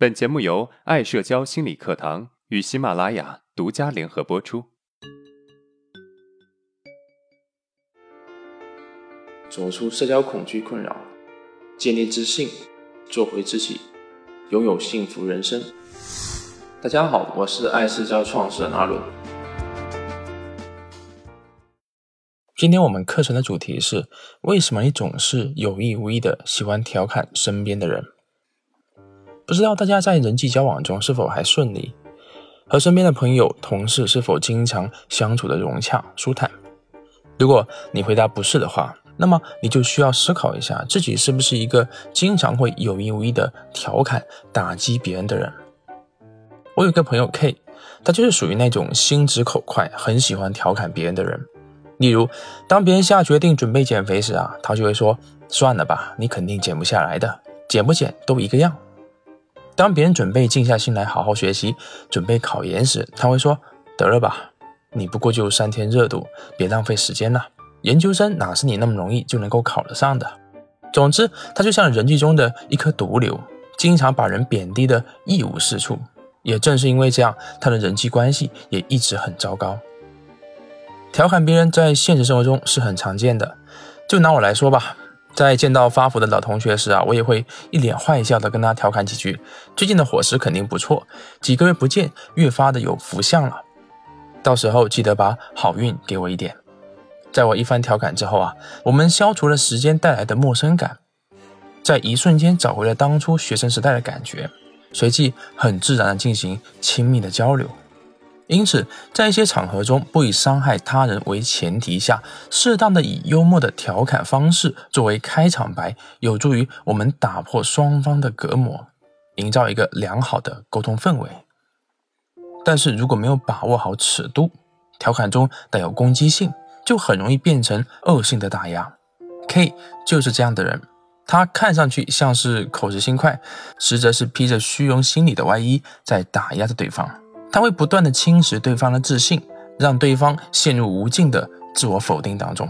本节目由爱社交心理课堂与喜马拉雅独家联合播出。走出社交恐惧困扰，建立自信，做回自己，拥有幸福人生。大家好，我是爱社交创始人阿伦。今天我们课程的主题是：为什么你总是有意无意的喜欢调侃身边的人？不知道大家在人际交往中是否还顺利？和身边的朋友、同事是否经常相处的融洽、舒坦？如果你回答不是的话，那么你就需要思考一下，自己是不是一个经常会有意无意的调侃、打击别人的人。我有个朋友 K，他就是属于那种心直口快、很喜欢调侃别人的人。例如，当别人下决定准备减肥时啊，他就会说：“算了吧，你肯定减不下来的，减不减都一个样。”当别人准备静下心来好好学习，准备考研时，他会说：“得了吧，你不过就三天热度，别浪费时间了。研究生哪是你那么容易就能够考得上的？”总之，他就像人际中的一颗毒瘤，经常把人贬低的一无是处。也正是因为这样，他的人际关系也一直很糟糕。调侃别人在现实生活中是很常见的，就拿我来说吧。在见到发福的老同学时啊，我也会一脸坏笑的跟他调侃几句：“最近的伙食肯定不错，几个月不见，越发的有福相了。到时候记得把好运给我一点。”在我一番调侃之后啊，我们消除了时间带来的陌生感，在一瞬间找回了当初学生时代的感觉，随即很自然的进行亲密的交流。因此，在一些场合中，不以伤害他人为前提下，适当的以幽默的调侃方式作为开场白，有助于我们打破双方的隔膜，营造一个良好的沟通氛围。但是如果没有把握好尺度，调侃中带有攻击性，就很容易变成恶性的打压。K 就是这样的人，他看上去像是口直心快，实则是披着虚荣心理的外衣，在打压着对方。他会不断的侵蚀对方的自信，让对方陷入无尽的自我否定当中。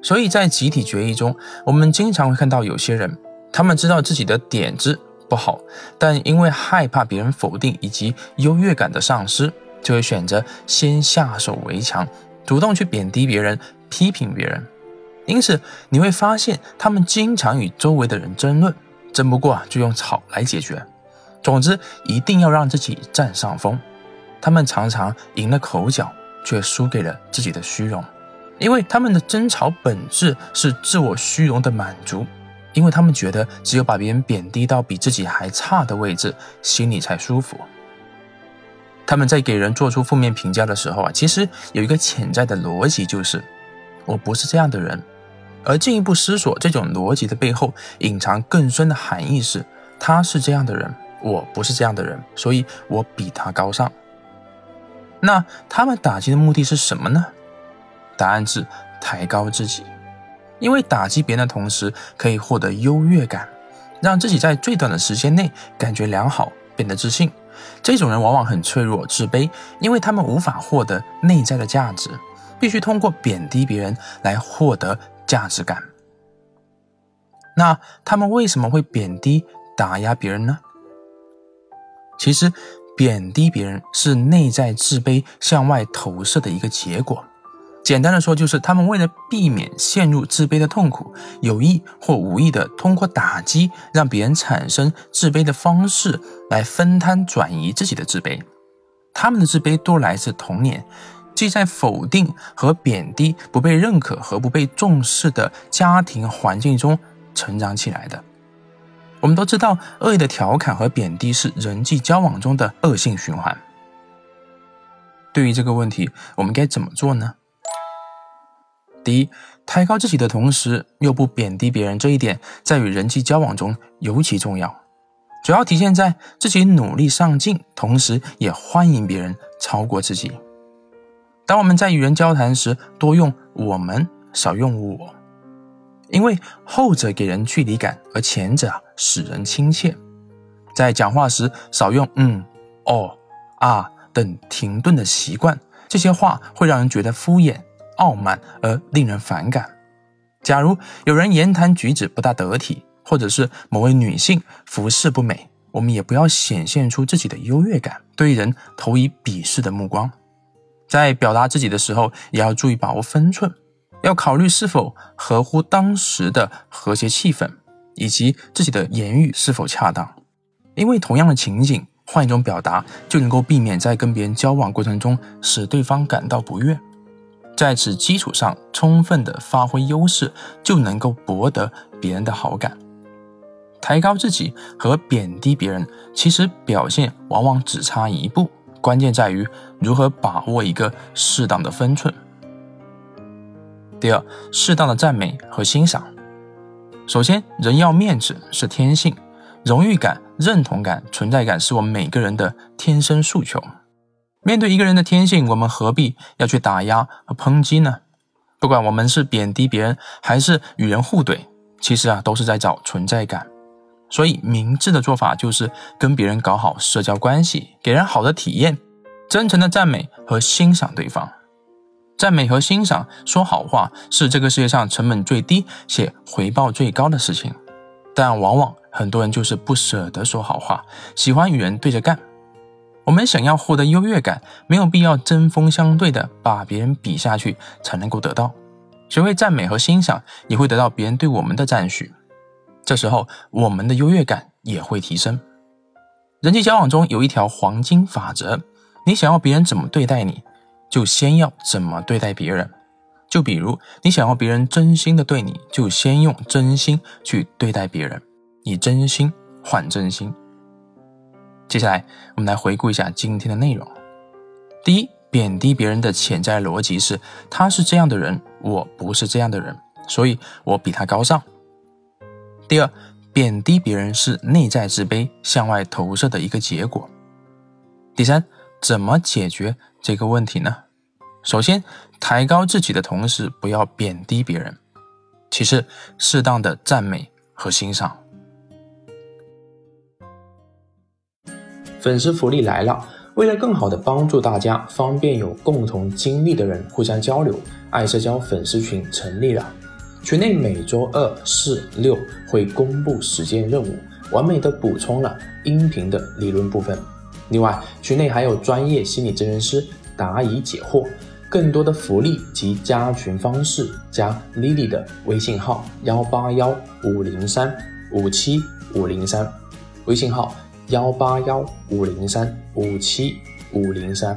所以在集体决议中，我们经常会看到有些人，他们知道自己的点子不好，但因为害怕别人否定以及优越感的丧失，就会选择先下手为强，主动去贬低别人、批评别人。因此，你会发现他们经常与周围的人争论，争不过，就用吵来解决。总之，一定要让自己占上风。他们常常赢了口角，却输给了自己的虚荣，因为他们的争吵本质是自我虚荣的满足，因为他们觉得只有把别人贬低到比自己还差的位置，心里才舒服。他们在给人做出负面评价的时候啊，其实有一个潜在的逻辑，就是我不是这样的人。而进一步思索这种逻辑的背后，隐藏更深的含义是，他是这样的人。我不是这样的人，所以我比他高尚。那他们打击的目的是什么呢？答案是抬高自己，因为打击别人的同时可以获得优越感，让自己在最短的时间内感觉良好，变得自信。这种人往往很脆弱、自卑，因为他们无法获得内在的价值，必须通过贬低别人来获得价值感。那他们为什么会贬低、打压别人呢？其实，贬低别人是内在自卑向外投射的一个结果。简单的说，就是他们为了避免陷入自卑的痛苦，有意或无意的通过打击让别人产生自卑的方式来分摊转移自己的自卑。他们的自卑多来自童年，即在否定和贬低、不被认可和不被重视的家庭环境中成长起来的。我们都知道，恶意的调侃和贬低是人际交往中的恶性循环。对于这个问题，我们该怎么做呢？第一，抬高自己的同时又不贬低别人，这一点在与人际交往中尤其重要。主要体现在自己努力上进，同时也欢迎别人超过自己。当我们在与人交谈时，多用“我们”，少用“我”。因为后者给人距离感，而前者使人亲切。在讲话时少用“嗯”“哦”“啊”等停顿的习惯，这些话会让人觉得敷衍、傲慢而令人反感。假如有人言谈举止不大得体，或者是某位女性服饰不美，我们也不要显现出自己的优越感，对人投以鄙视的目光。在表达自己的时候，也要注意把握分寸，要考虑是否合乎当时的和谐气氛，以及自己的言语是否恰当。因为同样的情景，换一种表达，就能够避免在跟别人交往过程中使对方感到不悦。在此基础上，充分的发挥优势，就能够博得别人的好感。抬高自己和贬低别人，其实表现往往只差一步，关键在于如何把握一个适当的分寸。第二，适当的赞美和欣赏。首先，人要面子是天性，荣誉感、认同感、存在感是我们每个人的天生诉求。面对一个人的天性，我们何必要去打压和抨击呢？不管我们是贬低别人，还是与人互怼，其实啊，都是在找存在感。所以，明智的做法就是跟别人搞好社交关系，给人好的体验，真诚的赞美和欣赏对方。赞美和欣赏，说好话是这个世界上成本最低且回报最高的事情。但往往很多人就是不舍得说好话，喜欢与人对着干。我们想要获得优越感，没有必要针锋相对的把别人比下去才能够得到。学会赞美和欣赏，也会得到别人对我们的赞许。这时候，我们的优越感也会提升。人际交往中有一条黄金法则：你想要别人怎么对待你，就先要怎么对待别人。就比如，你想要别人真心的对你，就先用真心去对待别人，以真心换真心。接下来，我们来回顾一下今天的内容。第一，贬低别人的潜在逻辑是：他是这样的人，我不是这样的人，所以我比他高尚。第二，贬低别人是内在自卑向外投射的一个结果。第三，怎么解决这个问题呢？首先，抬高自己的同时，不要贬低别人；其次，适当的赞美和欣赏。粉丝福利来了！为了更好的帮助大家，方便有共同经历的人互相交流，爱社交粉丝群成立了。群内每周二、四、六会公布实践任务，完美的补充了音频的理论部分。另外，群内还有专业心理咨询师答疑解惑。更多的福利及加群方式，加 Lily 的微信号幺八幺五零三五七五零三，微信号幺八幺五零三五七五零三。